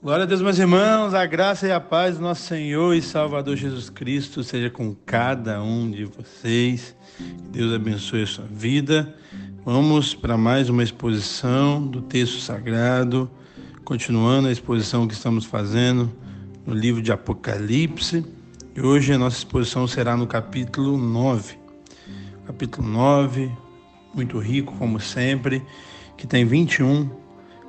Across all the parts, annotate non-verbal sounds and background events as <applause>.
Glória a Deus, meus irmãos, a graça e a paz do nosso Senhor e Salvador Jesus Cristo seja com cada um de vocês. Deus abençoe a sua vida. Vamos para mais uma exposição do texto sagrado, continuando a exposição que estamos fazendo no livro de Apocalipse. E hoje a nossa exposição será no capítulo 9. Capítulo 9, muito rico como sempre, que tem 21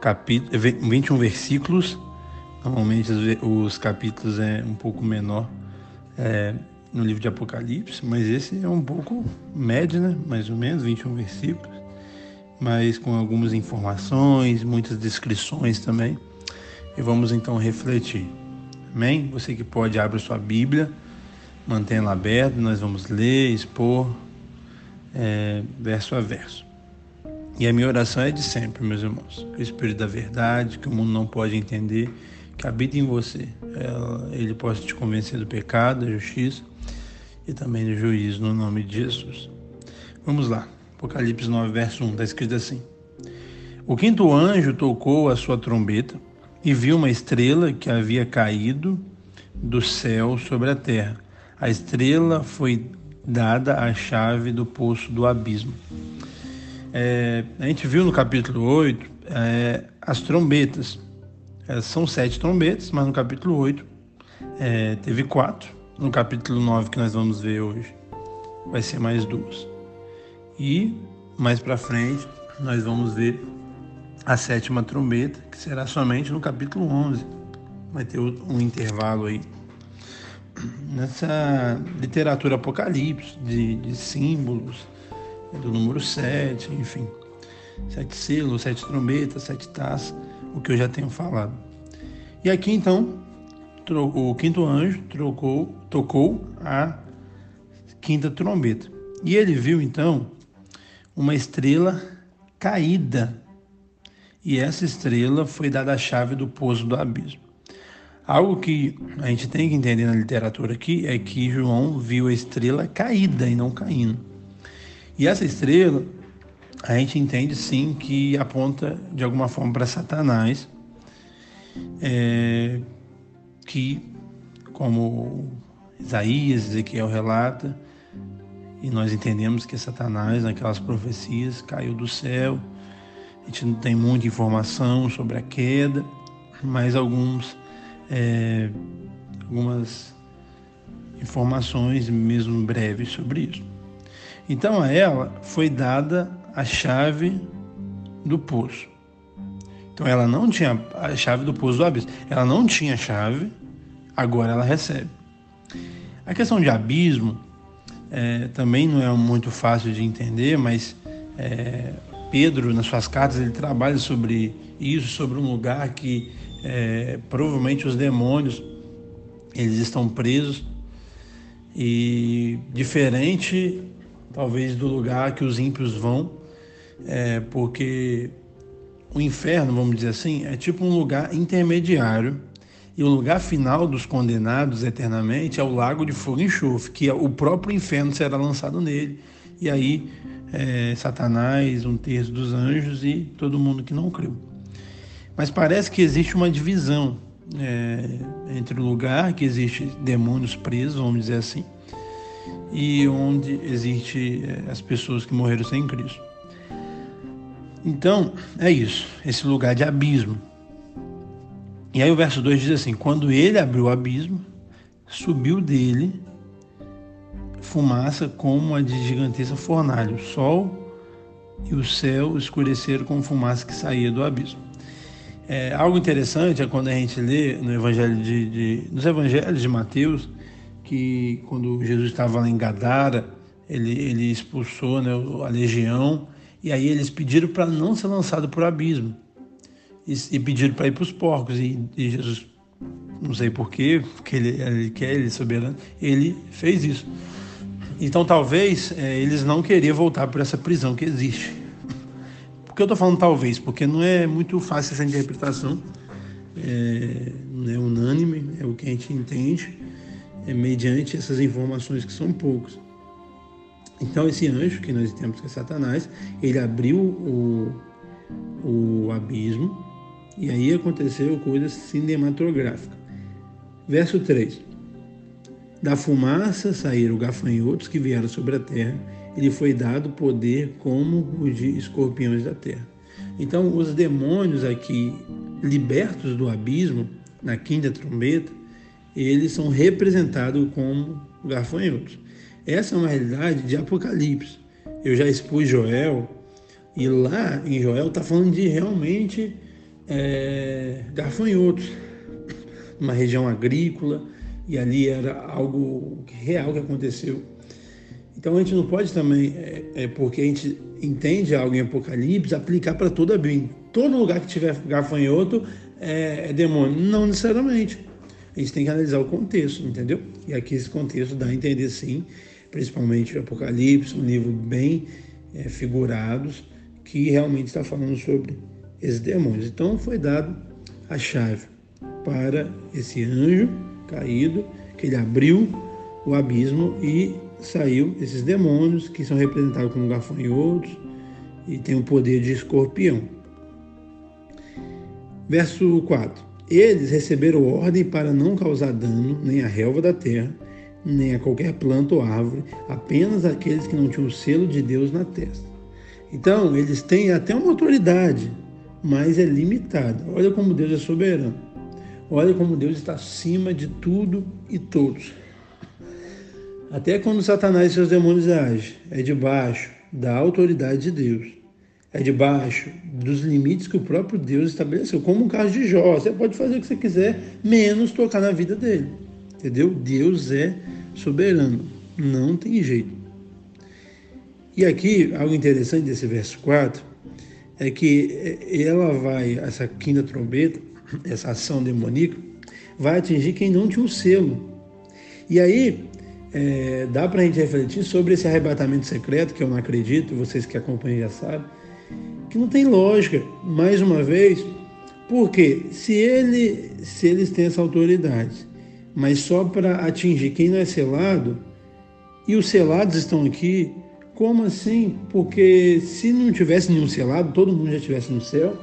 capítulos, 21 versículos Normalmente os capítulos é um pouco menor é, no livro de Apocalipse, mas esse é um pouco médio, né? Mais ou menos, 21 versículos, mas com algumas informações, muitas descrições também. E vamos então refletir. Amém? Você que pode, abre sua Bíblia, mantenha-la aberta, nós vamos ler, expor, é, verso a verso. E a minha oração é de sempre, meus irmãos. Que o Espírito da Verdade, que o mundo não pode entender, que habita em você. Ele possa te convencer do pecado, da justiça e também do juízo, no nome de Jesus. Vamos lá. Apocalipse 9, verso 1, está escrito assim: O quinto anjo tocou a sua trombeta e viu uma estrela que havia caído do céu sobre a terra. A estrela foi dada a chave do poço do abismo. É, a gente viu no capítulo 8 é, as trombetas. É, são sete trombetas, mas no capítulo 8 é, teve quatro. No capítulo 9 que nós vamos ver hoje vai ser mais duas. E mais para frente nós vamos ver a sétima trombeta, que será somente no capítulo 11. Vai ter um intervalo aí. Nessa literatura apocalipse, de, de símbolos, do número 7, enfim. Sete selos, sete trombetas, sete taças o que eu já tenho falado. E aqui então, o quinto anjo trocou, tocou a quinta trombeta. E ele viu então uma estrela caída. E essa estrela foi dada a chave do poço do abismo. Algo que a gente tem que entender na literatura aqui é que João viu a estrela caída e não caindo. E essa estrela a gente entende sim que aponta de alguma forma para Satanás, é, que, como Isaías, Ezequiel relata, e nós entendemos que Satanás, naquelas profecias, caiu do céu. A gente não tem muita informação sobre a queda, mas alguns, é, algumas informações, mesmo breves, sobre isso. Então a ela foi dada a chave do poço. Então ela não tinha a chave do poço do abismo. Ela não tinha chave, agora ela recebe. A questão de abismo é, também não é muito fácil de entender, mas é, Pedro, nas suas cartas, ele trabalha sobre isso, sobre um lugar que é, provavelmente os demônios eles estão presos e diferente talvez do lugar que os ímpios vão, é, porque o inferno, vamos dizer assim, é tipo um lugar intermediário e o lugar final dos condenados eternamente é o lago de fogo e enxofre, que o próprio inferno será lançado nele. E aí, é, Satanás, um terço dos anjos e todo mundo que não creu. Mas parece que existe uma divisão é, entre o lugar que existe demônios presos, vamos dizer assim, e onde existe é, as pessoas que morreram sem Cristo. Então, é isso, esse lugar de abismo. E aí o verso 2 diz assim: Quando ele abriu o abismo, subiu dele fumaça como a de gigantesca fornalha. O sol e o céu escureceram com fumaça que saía do abismo. É, algo interessante é quando a gente lê no evangelho de, de, nos evangelhos de Mateus que quando Jesus estava lá em Gadara, ele, ele expulsou né, a legião e aí eles pediram para não ser lançado para o abismo. E, e pediram para ir para os porcos. E, e, Jesus, não sei porquê, porque ele, ele quer, ele é soberano, ele fez isso. Então talvez é, eles não queriam voltar para essa prisão que existe. <laughs> Por que eu estou falando talvez? Porque não é muito fácil essa interpretação. É, não é unânime, é o que a gente entende, é mediante essas informações que são poucas. Então esse anjo, que nós temos que é Satanás, ele abriu o, o abismo E aí aconteceu coisa cinematográfica. Verso 3. Da fumaça saíram gafanhotos que vieram sobre a terra, e lhe foi dado poder como os de escorpiões da terra. Então, os demônios aqui libertos do abismo, na quinta trombeta, eles são representados como gafanhotos. Essa é uma realidade de Apocalipse. Eu já expus Joel, e lá em Joel está falando de realmente é, gafanhotos, uma região agrícola, e ali era algo real que aconteceu. Então a gente não pode também, é, é porque a gente entende algo em Apocalipse, aplicar para toda a Bíblia. Todo lugar que tiver gafanhoto é, é demônio. Não necessariamente. A gente tem que analisar o contexto, entendeu? E aqui esse contexto dá a entender sim, principalmente o Apocalipse, um livro bem é, figurados, que realmente está falando sobre esses demônios. Então foi dado a chave para esse anjo caído, que ele abriu o abismo e saiu esses demônios que são representados como gafanhotos e tem o poder de escorpião. Verso 4. Eles receberam ordem para não causar dano nem à relva da terra, nem a qualquer planta ou árvore, apenas aqueles que não tinham o selo de Deus na testa. Então, eles têm até uma autoridade, mas é limitada. Olha como Deus é soberano. Olha como Deus está acima de tudo e todos. Até quando Satanás e seus demônios agem, é debaixo da autoridade de Deus. É debaixo dos limites que o próprio Deus estabeleceu. Como o caso de Jó, você pode fazer o que você quiser, menos tocar na vida dele. Entendeu? Deus é soberano. Não tem jeito. E aqui, algo interessante desse verso 4 é que ela vai, essa quinta trombeta, <coughs> essa ação demoníaca, vai atingir quem não tinha um selo. E aí, é, dá para a gente refletir sobre esse arrebatamento secreto, que eu não acredito, vocês que acompanham já sabem, que não tem lógica, mais uma vez, porque se, ele, se eles têm essa autoridade, mas só para atingir quem não é selado, e os selados estão aqui, como assim? Porque se não tivesse nenhum selado, todo mundo já estivesse no céu,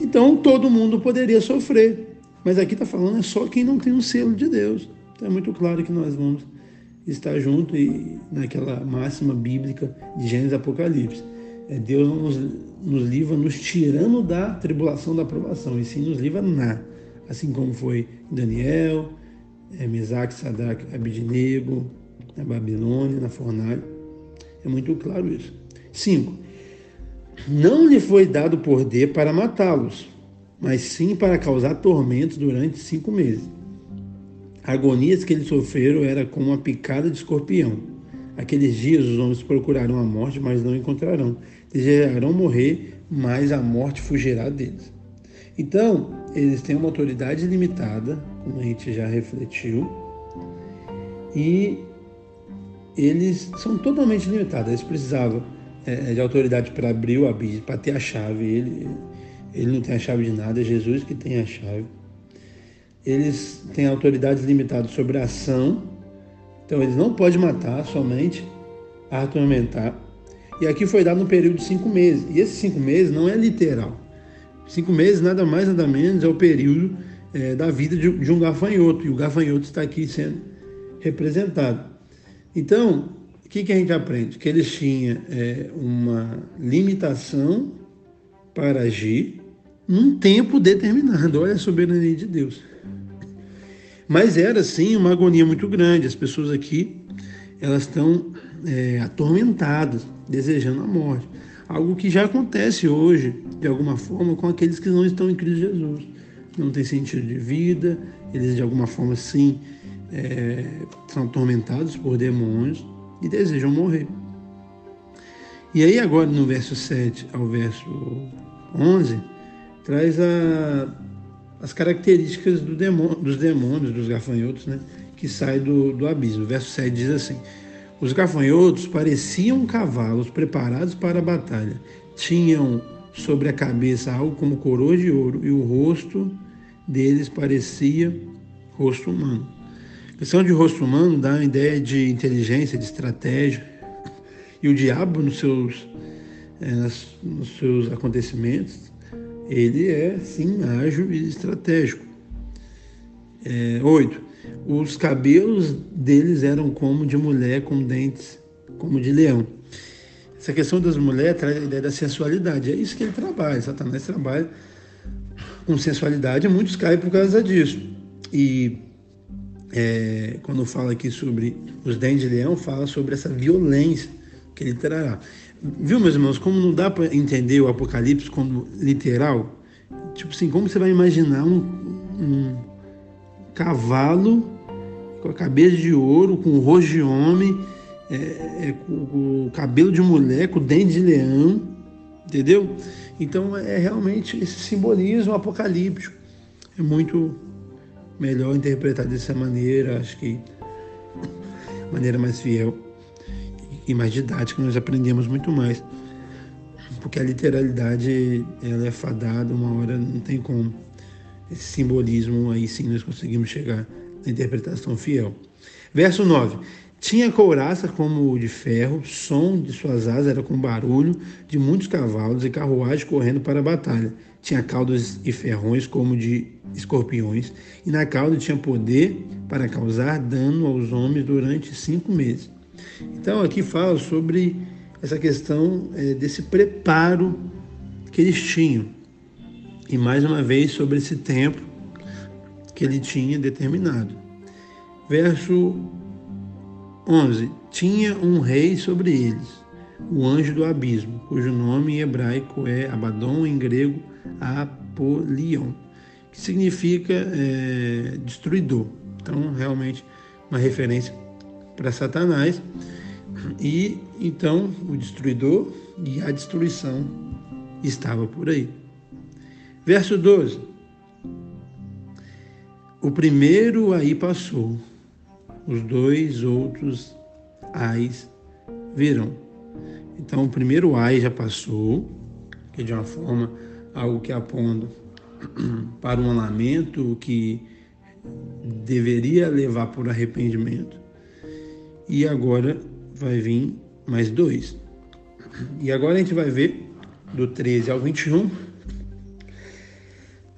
então todo mundo poderia sofrer. Mas aqui está falando é só quem não tem o um selo de Deus. Então é muito claro que nós vamos estar junto e naquela máxima bíblica de Gênesis e Apocalipse. É, Deus nos, nos livra nos tirando da tribulação da aprovação, e sim nos livra na, assim como foi Daniel, é, Mesaque, Sadraque, Abidinego, na Babilônia, na fornalha. É muito claro isso. 5. Não lhe foi dado poder para matá-los, mas sim para causar tormentos durante cinco meses. Agonias que eles sofreram era como uma picada de escorpião. Aqueles dias os homens procurarão a morte, mas não encontrarão. Desejarão morrer, mas a morte fugirá deles. Então, eles têm uma autoridade limitada, como a gente já refletiu, e eles são totalmente limitados. Eles precisavam é, de autoridade para abrir o abismo, para ter a chave. Ele, ele não tem a chave de nada, é Jesus que tem a chave. Eles têm autoridades limitadas sobre a ação, então eles não podem matar, somente atormentar. E aqui foi dado um período de cinco meses. E esses cinco meses não é literal. Cinco meses, nada mais, nada menos, é o período é, da vida de, de um gafanhoto. E o gafanhoto está aqui sendo representado. Então, o que, que a gente aprende? Que eles tinham é, uma limitação para agir num tempo determinado. Olha a soberania de Deus. Mas era sim uma agonia muito grande. As pessoas aqui elas estão é, atormentadas, desejando a morte. Algo que já acontece hoje, de alguma forma, com aqueles que não estão em Cristo Jesus. Não tem sentido de vida, eles de alguma forma sim é, são atormentados por demônios e desejam morrer. E aí agora no verso 7 ao verso 11, traz a, as características do demônio, dos demônios, dos gafanhotos, né, que saem do, do abismo. O verso 7 diz assim: Os gafanhotos pareciam cavalos preparados para a batalha. Tinham sobre a cabeça algo como coroa de ouro e o rosto deles parecia rosto humano. A questão de rosto humano dá uma ideia de inteligência, de estratégia. E o diabo, nos seus, é, nos seus acontecimentos, ele é sim ágil e estratégico. É, oito, os cabelos deles eram como de mulher com dentes como de leão. Essa questão das mulheres traz a ideia da sensualidade. É isso que ele trabalha. Satanás trabalha com sensualidade muitos caem por causa disso. E é, quando fala aqui sobre os dentes de leão, fala sobre essa violência que ele trará. Viu, meus irmãos, como não dá para entender o Apocalipse como literal? Tipo assim, como você vai imaginar um, um cavalo com a cabeça de ouro, com o rosto de homem, é, é, com, o cabelo de mulher, com o dente de leão, entendeu? Então é realmente esse simbolismo apocalíptico. É muito melhor interpretar dessa maneira, acho que <laughs> maneira mais fiel e mais didática, nós aprendemos muito mais. Porque a literalidade ela é fadada, uma hora não tem como. Esse simbolismo aí sim nós conseguimos chegar na interpretação fiel. Verso 9. Tinha couraça como de ferro, som de suas asas era com barulho de muitos cavalos e carruagem correndo para a batalha. Tinha caudas e ferrões como de escorpiões, e na cauda tinha poder para causar dano aos homens durante cinco meses. Então aqui fala sobre essa questão é, desse preparo que eles tinham. E mais uma vez sobre esse tempo que ele tinha determinado. Verso 11: Tinha um rei sobre eles, o anjo do abismo, cujo nome em hebraico é Abaddon, em grego Apolion, que significa é, destruidor. Então, realmente, uma referência para Satanás. E então o destruidor e a destruição estava por aí. Verso 12. O primeiro aí passou, os dois outros ais virão. Então, o primeiro ai já passou, que de uma forma algo que aponta <clears throat> para um lamento que deveria levar por arrependimento. E agora vai vir mais dois. E agora a gente vai ver do 13 ao 21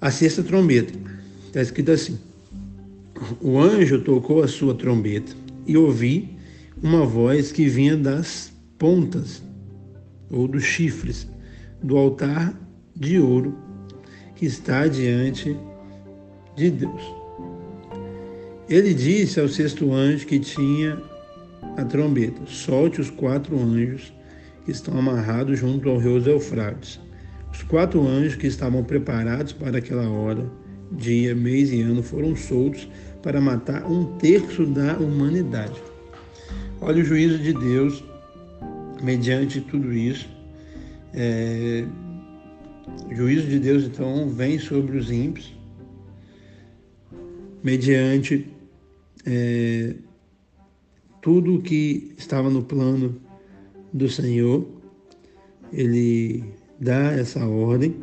a sexta trombeta. Está escrito assim: o anjo tocou a sua trombeta e ouvi uma voz que vinha das pontas ou dos chifres do altar de ouro que está diante de Deus. Ele disse ao sexto anjo que tinha a trombeta: solte os quatro anjos que estão amarrados junto ao rio Eufrates. Os quatro anjos que estavam preparados para aquela hora, dia, mês e ano foram soltos para matar um terço da humanidade. Olha o juízo de Deus mediante tudo isso. É, o juízo de Deus, então, vem sobre os ímpios, mediante é, tudo que estava no plano do Senhor. Ele dá essa ordem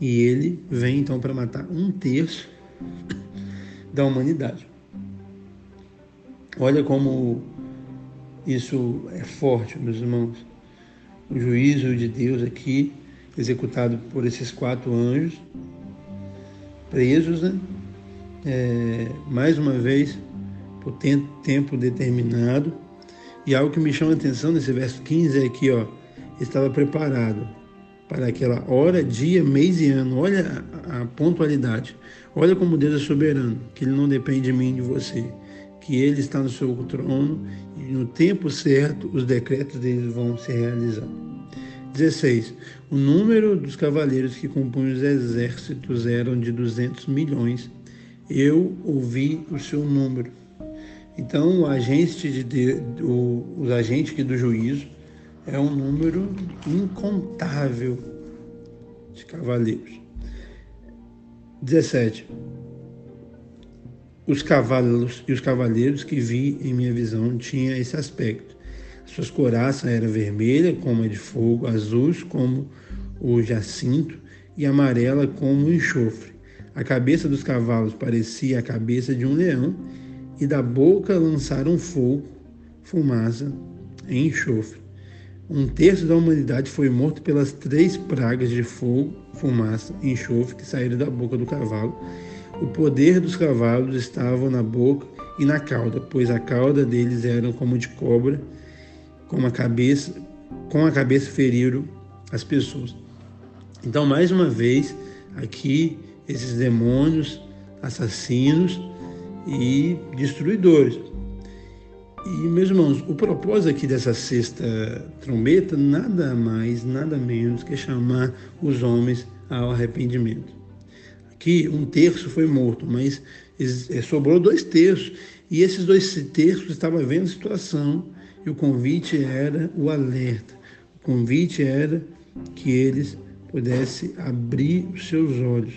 e ele vem então para matar um terço da humanidade. Olha como isso é forte, meus irmãos. O juízo de Deus aqui, executado por esses quatro anjos, presos, né? É, mais uma vez, por tempo determinado. E algo que me chama a atenção nesse verso 15 é que, ó, estava preparado para aquela hora, dia, mês e ano. Olha a, pontualidade. Olha como Deus é soberano, que Ele não depende de mim de você, que Ele está no seu trono e no tempo certo os decretos dele vão se realizar. 16. O número dos cavaleiros que compunham os exércitos eram de 200 milhões. Eu ouvi o seu número. Então, o agente de o, os agentes do juízo é um número incontável de cavaleiros. 17. Os cavalos e os cavaleiros que vi em minha visão tinham esse aspecto. Suas coraças eram vermelha como a de fogo, azuis como o jacinto e amarela como o enxofre. A cabeça dos cavalos parecia a cabeça de um leão e da boca lançaram fogo, fumaça e enxofre. Um terço da humanidade foi morto pelas três pragas de fogo, fumaça e enxofre que saíram da boca do cavalo. O poder dos cavalos estava na boca e na cauda, pois a cauda deles era como de cobra, com a cabeça, com a cabeça feriram as pessoas. Então, mais uma vez, aqui esses demônios assassinos e destruidores. E, meus irmãos, o propósito aqui dessa sexta trombeta nada mais, nada menos que chamar os homens ao arrependimento. Aqui um terço foi morto, mas eh, sobrou dois terços. E esses dois terços estavam vendo a situação e o convite era o alerta. O convite era que eles pudessem abrir os seus olhos.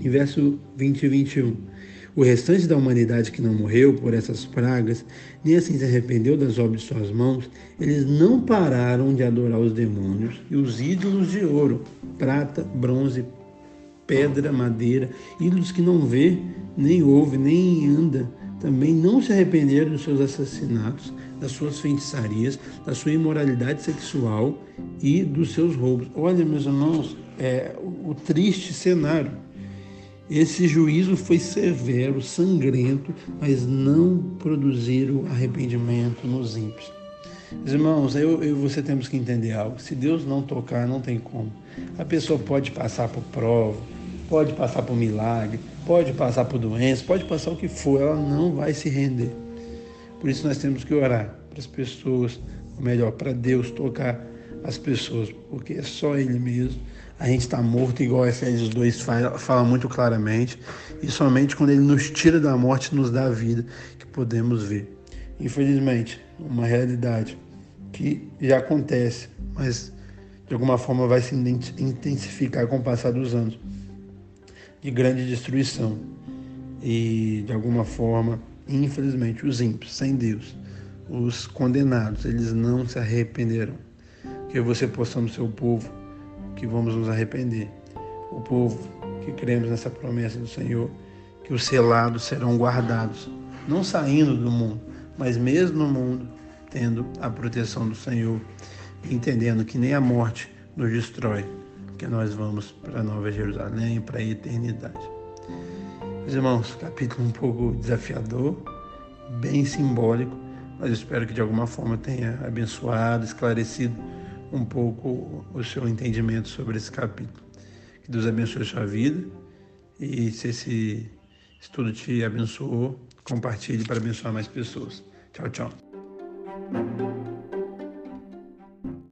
Em verso 20 e 21. O restante da humanidade que não morreu por essas pragas, nem assim se arrependeu das obras de suas mãos, eles não pararam de adorar os demônios e os ídolos de ouro, prata, bronze, pedra, madeira, ídolos que não vê, nem ouve, nem anda, também não se arrependeram dos seus assassinatos, das suas feitiçarias, da sua imoralidade sexual e dos seus roubos. Olha, meus irmãos, é o triste cenário. Esse juízo foi severo, sangrento, mas não produziram arrependimento nos ímpios. Irmãos, eu e você temos que entender algo. Se Deus não tocar, não tem como. A pessoa pode passar por prova, pode passar por milagre, pode passar por doença, pode passar o que for, ela não vai se render. Por isso nós temos que orar para as pessoas, ou melhor, para Deus tocar as pessoas, porque é só Ele mesmo a gente está morto, igual Efésios 2 fala, fala muito claramente, e somente quando Ele nos tira da morte, nos dá a vida, que podemos ver. Infelizmente, uma realidade que já acontece, mas de alguma forma vai se intensificar com o passar dos anos de grande destruição. E de alguma forma, infelizmente, os ímpios, sem Deus, os condenados, eles não se arrependerão. Que você possa no seu povo que vamos nos arrepender. O povo que cremos nessa promessa do Senhor, que os selados serão guardados, não saindo do mundo, mas mesmo no mundo, tendo a proteção do Senhor, entendendo que nem a morte nos destrói, que nós vamos para Nova Jerusalém, para a eternidade. Meus irmãos, capítulo um pouco desafiador, bem simbólico, mas espero que de alguma forma tenha abençoado, esclarecido um pouco o seu entendimento sobre esse capítulo. Que Deus abençoe a sua vida e se esse estudo te abençoou, compartilhe para abençoar mais pessoas. Tchau, tchau.